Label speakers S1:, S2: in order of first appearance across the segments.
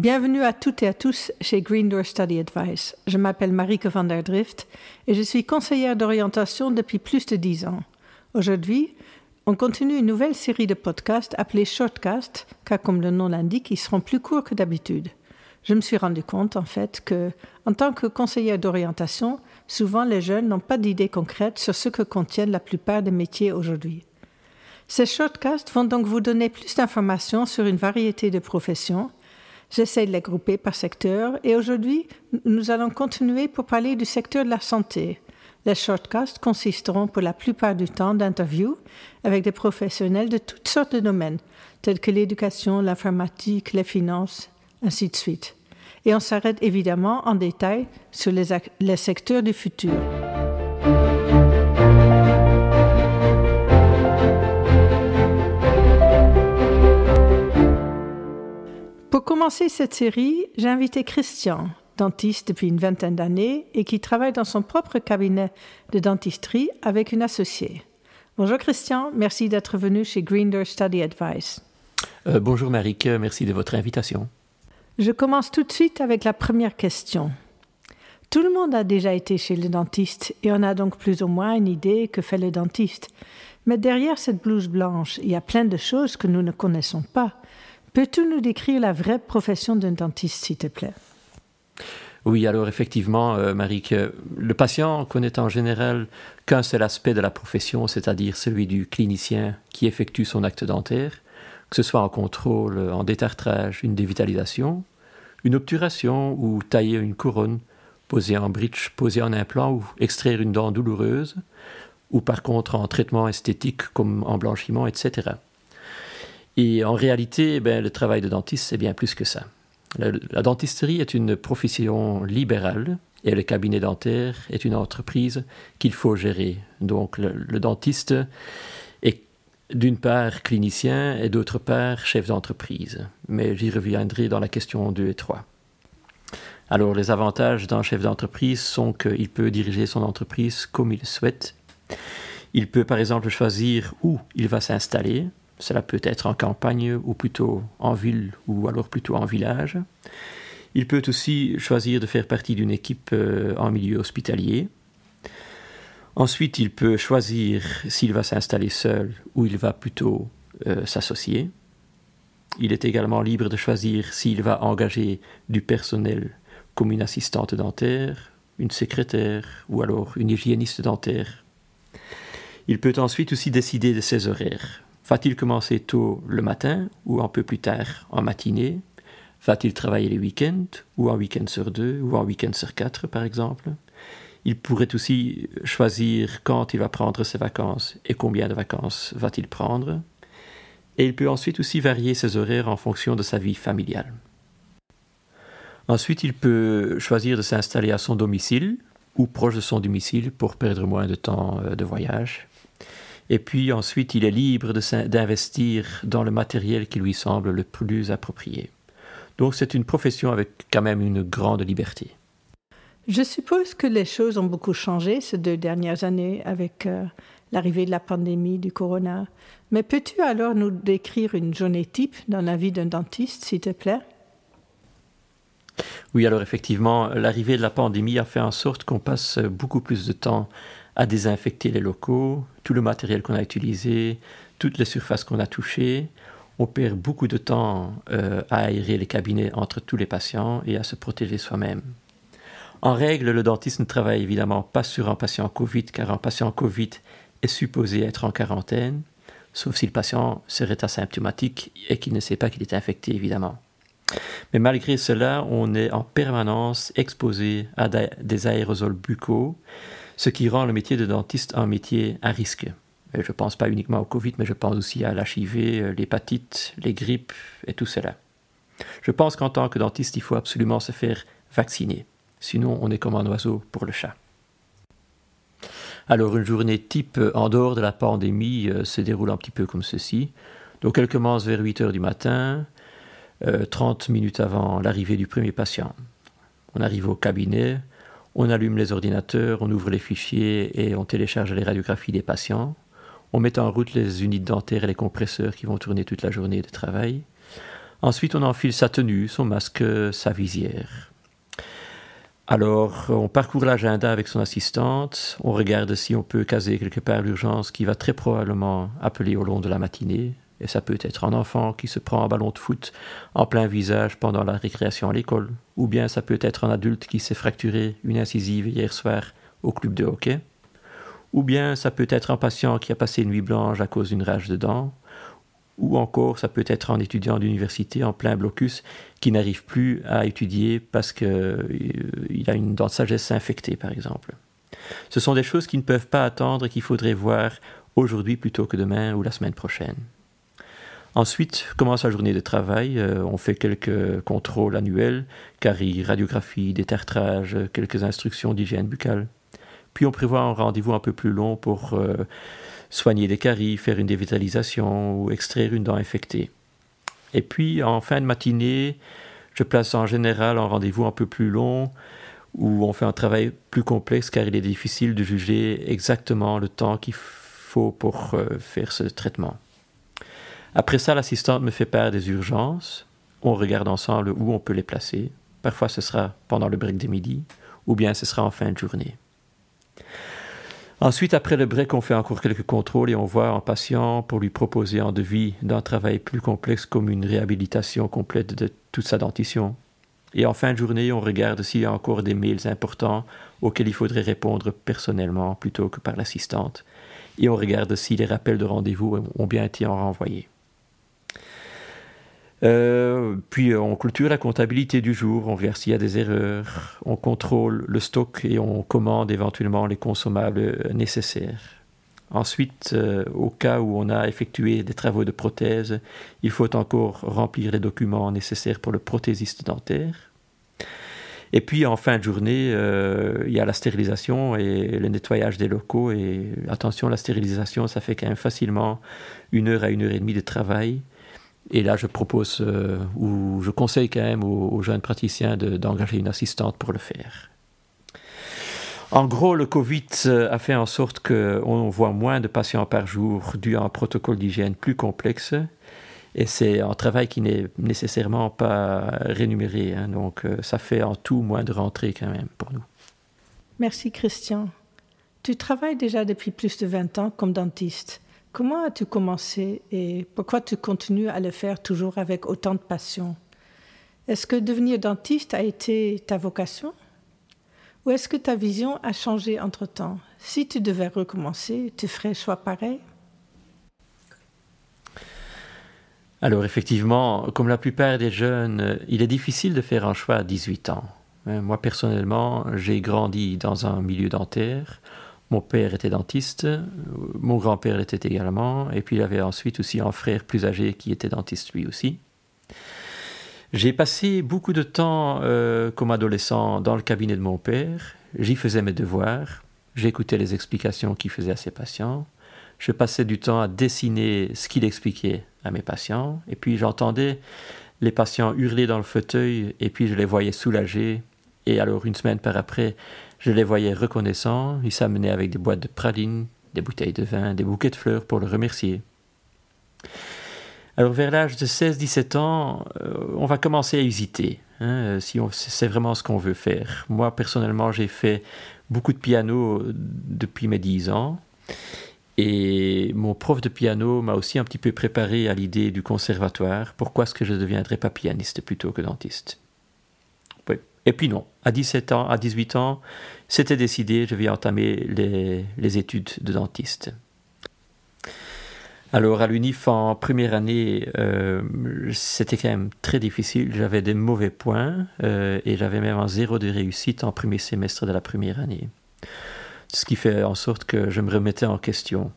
S1: Bienvenue à toutes et à tous chez Green Door Study Advice. Je m'appelle Marieke van der Drift et je suis conseillère d'orientation depuis plus de dix ans. Aujourd'hui, on continue une nouvelle série de podcasts appelés Shortcast, car comme le nom l'indique, ils seront plus courts que d'habitude. Je me suis rendu compte, en fait, que, en tant que conseillère d'orientation, souvent les jeunes n'ont pas d'idées concrètes sur ce que contiennent la plupart des métiers aujourd'hui. Ces shortcasts vont donc vous donner plus d'informations sur une variété de professions J'essaie de les grouper par secteur et aujourd'hui, nous allons continuer pour parler du secteur de la santé. Les shortcasts consisteront pour la plupart du temps d'interviews avec des professionnels de toutes sortes de domaines, tels que l'éducation, l'informatique, les finances, ainsi de suite. Et on s'arrête évidemment en détail sur les, les secteurs du futur. Pour commencer cette série, j'ai invité Christian, dentiste depuis une vingtaine d'années et qui travaille dans son propre cabinet de dentisterie avec une associée. Bonjour Christian, merci d'être venu chez Green Study Advice.
S2: Euh, bonjour Marik, merci de votre invitation.
S1: Je commence tout de suite avec la première question. Tout le monde a déjà été chez le dentiste et on a donc plus ou moins une idée que fait le dentiste. Mais derrière cette blouse blanche, il y a plein de choses que nous ne connaissons pas. Peux-tu nous décrire la vraie profession d'un dentiste, s'il te plaît?
S2: Oui, alors effectivement, euh, Marie, le patient connaît en général qu'un seul aspect de la profession, c'est-à-dire celui du clinicien qui effectue son acte dentaire, que ce soit en contrôle, en détartrage, une dévitalisation, une obturation ou tailler une couronne, poser en bridge, poser un implant ou extraire une dent douloureuse, ou par contre en traitement esthétique comme en blanchiment, etc. Et en réalité, ben, le travail de dentiste, c'est bien plus que ça. La, dentisterie est une profession libérale et le cabinet dentaire est une entreprise qu'il faut gérer. Donc le, dentiste est d'une part clinicien et d'autre part chef d'entreprise. Mais j'y reviendrai dans la question 2 et 3. Alors les avantages d'un chef d'entreprise sont qu'il peut diriger son entreprise comme il souhaite. Il peut par exemple choisir où il va s'installer, cela peut être en campagne ou plutôt en ville ou alors plutôt en village. Il peut aussi choisir de faire partie d'une équipe euh, en milieu hospitalier. Ensuite, il peut choisir s'il va s'installer seul ou il va plutôt euh, s'associer. Il est également libre de choisir s'il va engager du personnel comme une assistante dentaire, une secrétaire ou alors une hygiéniste dentaire. Il peut ensuite aussi décider de ses horaires. Va-t-il commencer tôt le matin ou un peu plus tard en matinée? Va-t-il travailler les week-ends ou un week-end sur deux ou un week-end sur quatre par exemple? Il pourrait aussi choisir quand il va prendre ses vacances et combien de vacances va-t-il prendre. Et il peut ensuite aussi varier ses horaires en fonction de sa vie familiale. Ensuite, il peut choisir de s'installer à son domicile ou proche de son domicile pour perdre moins de temps euh, de voyage. Et puis ensuite, il est libre d'investir dans le matériel qui lui semble le plus approprié. Donc c'est une profession avec quand même une grande liberté.
S1: Je suppose que les choses ont beaucoup changé ces deux dernières années avec euh, l'arrivée de la pandémie du corona. Mais peux-tu alors nous décrire une journée type dans la vie d'un dentiste, s'il te plaît?
S2: Oui, alors effectivement, l'arrivée de la pandémie a fait en sorte qu'on passe beaucoup plus de temps à désinfecter les locaux, tout le matériel qu'on a utilisé, toutes les surfaces qu'on a touchées. On perd beaucoup de temps euh, à aérer les cabinets entre tous les patients et à se protéger soi-même. En règle, le dentiste ne travaille évidemment pas sur un patient Covid, car un patient Covid est supposé être en quarantaine, sauf si le patient serait asymptomatique et qu'il ne sait pas qu'il est infecté, évidemment. Mais malgré cela, on est en permanence exposé à des aérosols buccaux, ce qui rend le métier de dentiste un métier à risque. je ne pense pas uniquement au Covid, mais je pense aussi à l'HIV, euh, l'hépatite, les grippes et tout cela. Je pense qu'en tant que dentiste, il faut absolument se faire vacciner. Sinon, on est comme un oiseau pour le chat. Alors, une journée type euh, en dehors de la pandémie euh, se déroule un petit peu comme ceci. Donc, elle commence vers 8 heures du matin, 30 minutes avant l'arrivée du premier patient. On arrive au cabinet, on allume les ordinateurs, on ouvre les fichiers et on télécharge les radiographies des patients. On met en route les unités dentaires et les compresseurs qui vont tourner toute la journée de travail. Ensuite, on enfile sa tenue, son masque, sa visière. Alors, on parcourt l'agenda avec son assistante, on regarde si on peut caser quelque part l'urgence qui va très probablement appeler au long de la matinée, et ça peut être un enfant qui se prend un ballon de foot en plein visage pendant la récréation à l'école, ou bien ça peut être un adulte qui s'est fracturé une incisive hier soir au club de hockey, ou bien ça peut être un patient qui a passé une nuit blanche à cause d'une rage de dents, ou encore ça peut être un étudiant d'université en plein blocus qui n'arrive plus à étudier parce qu'il euh, a une dent de sagesse infectée, par exemple. Ce sont des choses qui ne peuvent pas attendre et qu'il faudrait voir aujourd'hui plutôt que demain ou la semaine prochaine. Ensuite commence la journée de travail. Euh, on fait quelques contrôles annuels, caries, radiographie, détartrage, quelques instructions d'hygiène buccale. Puis on prévoit un rendez-vous un peu plus long pour euh, soigner des caries, faire une dévitalisation ou extraire une dent infectée. Et puis en fin de matinée, je place en général un rendez-vous un peu plus long où on fait un travail plus complexe car il est difficile de juger exactement le temps qu'il faut pour euh, faire ce traitement. Après ça, l'assistante me fait part des urgences. On regarde ensemble où on peut les placer. Parfois, ce sera pendant le break de midi, ou bien ce sera en fin de journée. Ensuite, après le break, on fait encore quelques contrôles et on voit un patient pour lui proposer un devis d'un travail plus complexe comme une réhabilitation complète de toute sa dentition. Et en fin de journée, on regarde s'il y a encore des mails importants auxquels il faudrait répondre personnellement plutôt que par l'assistante. Et on regarde si les rappels de rendez-vous ont bien été renvoyés. Euh, puis on clôture la comptabilité du jour, on regarde s'il y a des erreurs, on contrôle le stock et on commande éventuellement les consommables nécessaires. Ensuite, euh, au cas où on a effectué des travaux de prothèse, il faut encore remplir les documents nécessaires pour le prothésiste dentaire. Et puis en fin de journée, euh, il y a la stérilisation et le nettoyage des locaux. Et attention, la stérilisation, ça fait quand même facilement une heure à une heure et demie de travail. Et là, je propose euh, ou je conseille quand même aux, jeunes praticiens d'engager une assistante pour le faire. En gros, le Covid euh, a fait en sorte qu'on voit moins de patients par jour dû à un protocole d'hygiène plus complexe. Et c'est un travail qui n'est nécessairement pas rémunéré. Hein. donc, euh, ça fait en tout moins de rentrées quand même pour nous.
S1: Merci Christian. Tu travailles déjà depuis plus de 20 ans comme dentiste. Comment as-tu commencé et pourquoi tu continues à le faire toujours avec autant de passion? Est-ce que devenir dentiste a été ta vocation? Ou est-ce que ta vision a changé entre-temps? Si tu devais recommencer, tu ferais choix pareil?
S2: Alors effectivement, comme la plupart des jeunes, il est difficile de faire un choix à 18 ans. Moi personnellement, j'ai grandi dans un milieu dentaire. Mon père était dentiste, mon grand-père l'était également, et puis il avait ensuite aussi un frère plus âgé qui était dentiste lui aussi. J'ai passé beaucoup de temps euh, comme adolescent dans le cabinet de mon père, j'y faisais mes devoirs, j'écoutais les explications qu'il faisait à ses patients, je passais du temps à dessiner ce qu'il expliquait à mes patients, et puis j'entendais les patients hurler dans le fauteuil, et puis je les voyais soulagés, et alors une semaine par après, je les voyais reconnaissants, ils s'amenaient avec des boîtes de pralines, des bouteilles de vin, des bouquets de fleurs pour le remercier. Alors vers l'âge de 16-17 ans, euh, on va commencer à hésiter, hein, si c'est vraiment ce qu'on veut faire. Moi, personnellement, j'ai fait beaucoup de piano depuis mes 10 ans. Et mon prof de piano m'a aussi un petit peu préparé à l'idée du conservatoire. Pourquoi est-ce que je ne deviendrais pas pianiste plutôt que dentiste? Et puis non, à 17 ans, à 18 ans, c'était décidé, je vais entamer les, études de dentiste. Alors à l'UNIF en première année, euh, c'était quand même très difficile. J'avais des mauvais points euh, et j'avais même un zéro de réussite en premier semestre de la première année. Ce qui fait en sorte que je me remettais en question.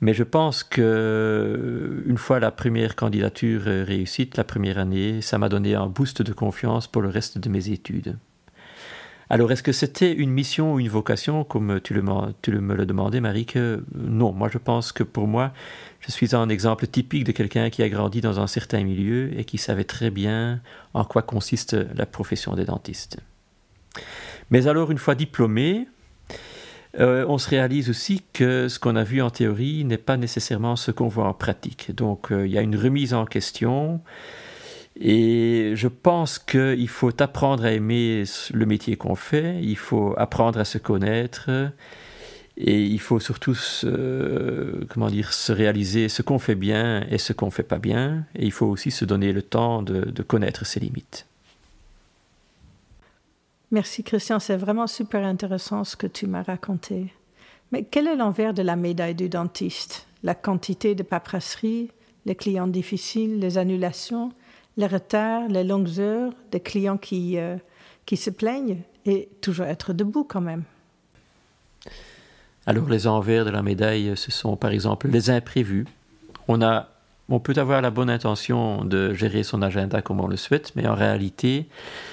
S2: Mais je pense que euh, une fois la première candidature euh, réussite, la première année, ça m'a donné un boost de confiance pour le reste de mes études. Alors, est-ce que c'était une mission ou une vocation, comme tu, me le demandais, Marie que Non, moi je pense que pour moi, je suis un exemple typique de quelqu'un qui a grandi dans un certain milieu et qui savait très bien en quoi consiste la profession des dentistes. Mais alors, une fois diplômé, euh, on se réalise aussi que ce qu'on a vu en théorie n'est pas nécessairement ce qu'on voit en pratique. Donc euh, il y a une remise en question et je pense qu'il faut apprendre à aimer le métier qu'on fait, il faut apprendre à se connaître et il faut surtout se, comment dire, se réaliser ce qu'on fait bien et ce qu'on ne fait pas bien et il faut aussi se donner le temps de connaître ses limites.
S1: Merci Christian, c'est vraiment super intéressant ce que tu m'as raconté. Mais quel est l'envers de la médaille du dentiste? La quantité de paperasserie, les clients difficiles, les annulations, les retards, les longues heures, des clients qui, euh, qui se plaignent et toujours être debout quand même.
S2: Alors les envers de la médaille, ce sont par exemple les imprévus. On a on peut avoir la bonne intention de gérer son agenda comme on le souhaite, mais en réalité,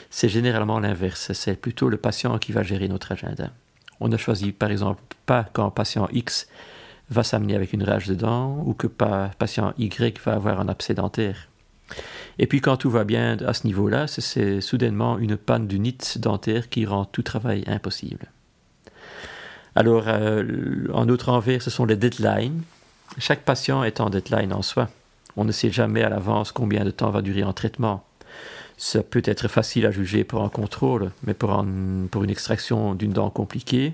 S2: c'est généralement l'inverse. C'est plutôt le patient qui va gérer notre agenda. On ne choisit par exemple pas quand patient X va s'amener avec une rage de dents ou que patient Y va avoir un abcès dentaire. Et puis quand tout va bien à ce niveau-là, c'est soudainement une panne du nid dentaire qui rend tout travail impossible. Alors, euh, en autre envers, ce sont les deadlines. Chaque patient est en deadline en soi. On ne sait jamais à l'avance combien de temps va durer un traitement. Ça peut être facile à juger pour un contrôle, mais pour, pour une extraction d'une dent compliquée,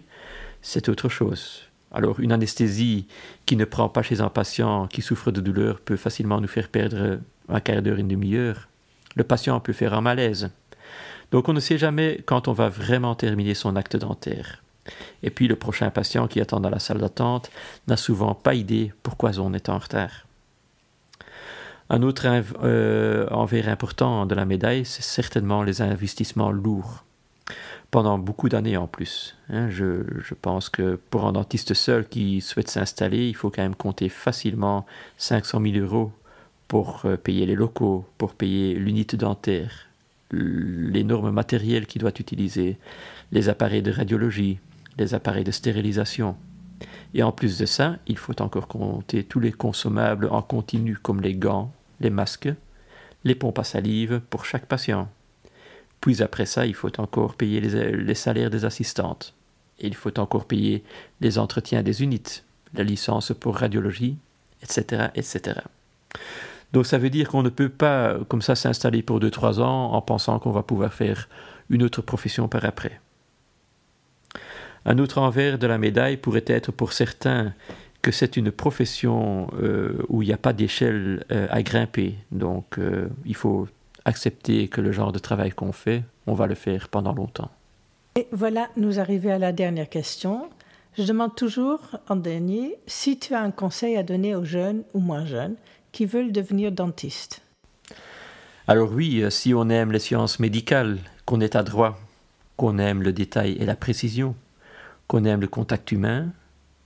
S2: c'est autre chose. Alors une anesthésie qui ne prend pas chez un patient qui souffre de douleur peut facilement nous faire perdre un quart d'heure, une demi-heure. Le patient peut faire un malaise. Donc on ne sait jamais quand on va vraiment terminer son acte dentaire. Et puis le prochain patient qui attend dans la salle d'attente n'a souvent pas idée pourquoi on est en retard. Un autre euh, envers important de la médaille, c'est certainement les investissements lourds. Pendant beaucoup d'années en plus. Hein. je, pense que pour un dentiste seul qui souhaite s'installer, il faut quand même compter facilement 500 000 euros pour euh, payer les locaux, pour payer l'unité dentaire, l'énorme matériel qu'il doit utiliser, les appareils de radiologie, les appareils de stérilisation. Et en plus de ça, il faut encore compter tous les consommables en continu comme les gants, les masques, les pompes à salive pour chaque patient. Puis après ça, il faut encore payer les, salaires des assistantes. Il faut encore payer les entretiens des unités, la licence pour radiologie, etc., etc. Donc ça veut dire qu'on ne peut pas comme ça s'installer pour 2-3 ans en pensant qu'on va pouvoir faire une autre profession par après. Un autre envers de la médaille pourrait être pour certains que c'est une profession euh, où il n'y a pas d'échelle euh, à grimper. Donc euh, il faut accepter que le genre de travail qu'on fait, on va le faire pendant longtemps.
S1: Et voilà, nous arrivons à la dernière question. Je demande toujours en dernier si tu as un conseil à donner aux jeunes ou moins jeunes qui veulent devenir dentistes.
S2: Alors oui, si on aime les sciences médicales, qu'on est adroit, qu'on aime le détail et la précision, qu'on aime le contact humain,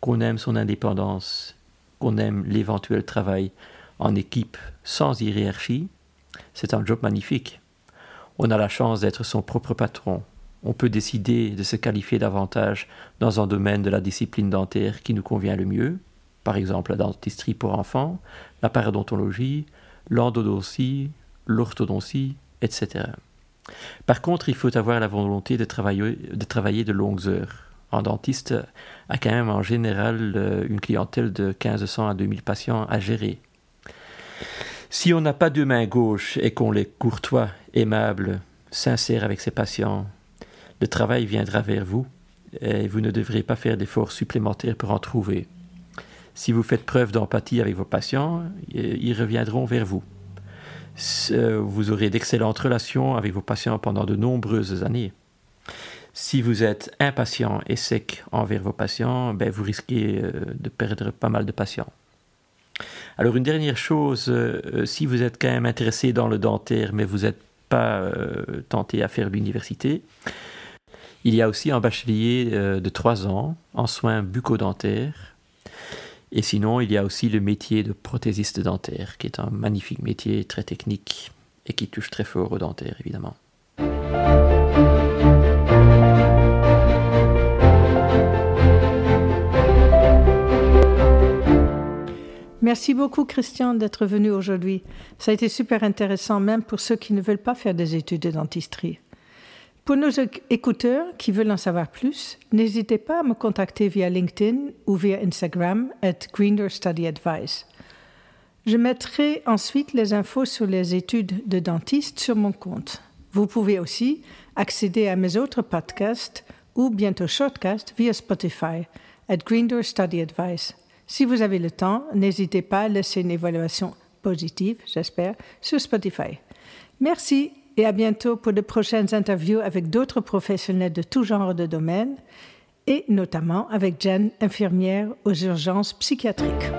S2: qu'on aime son indépendance, qu'on aime l'éventuel travail en équipe sans hiérarchie, c'est un job magnifique. On a la chance d'être son propre patron. On peut décider de se qualifier davantage dans un domaine de la discipline dentaire qui nous convient le mieux, par exemple la dentisterie pour enfants, la parodontologie, l'endodontie, l'orthodontie, etc. Par contre, il faut avoir la volonté de travailler de, travailler de longues heures dentiste a quand même en général euh, une clientèle de 1500 à 2000 patients à gérer. Si on n'a pas de main gauche et qu'on est courtois, aimable, sincère avec ses patients, le travail viendra vers vous et vous ne devrez pas faire d'efforts supplémentaires pour en trouver. Si vous faites preuve d'empathie avec vos patients, ils reviendront vers vous. Euh, vous aurez d'excellentes relations avec vos patients pendant de nombreuses années. Si vous êtes impatient et sec envers vos patients, ben vous risquez euh, de perdre pas mal de patients. Alors une dernière chose, euh, si vous êtes quand même intéressé dans le dentaire, mais vous n'êtes pas euh, tenté à faire l'université, il y a aussi un bachelier de 3 ans en soins bucco-dentaires. Et sinon, il y a aussi le métier de prothésiste dentaire, qui est un magnifique métier très technique et qui touche très fort au dentaire, évidemment.
S1: Merci beaucoup, Christian, d'être venu aujourd'hui. Ça a été super intéressant, même pour ceux qui ne veulent pas faire des études de dentisterie. Pour nos écouteurs qui veulent en savoir plus, n'hésitez pas à me contacter via LinkedIn ou via Instagram at Green Study Advice. Je mettrai ensuite les infos sur les études de dentiste sur mon compte. Vous pouvez aussi accéder à mes autres podcasts ou bientôt shortcasts via Spotify at Green Study Advice. Si vous avez le temps, n'hésitez pas à laisser une évaluation positive, j'espère, sur Spotify. Merci et à bientôt pour de prochaines interviews avec d'autres professionnels de tout genre de domaine et notamment avec Jen, infirmière aux urgences psychiatriques.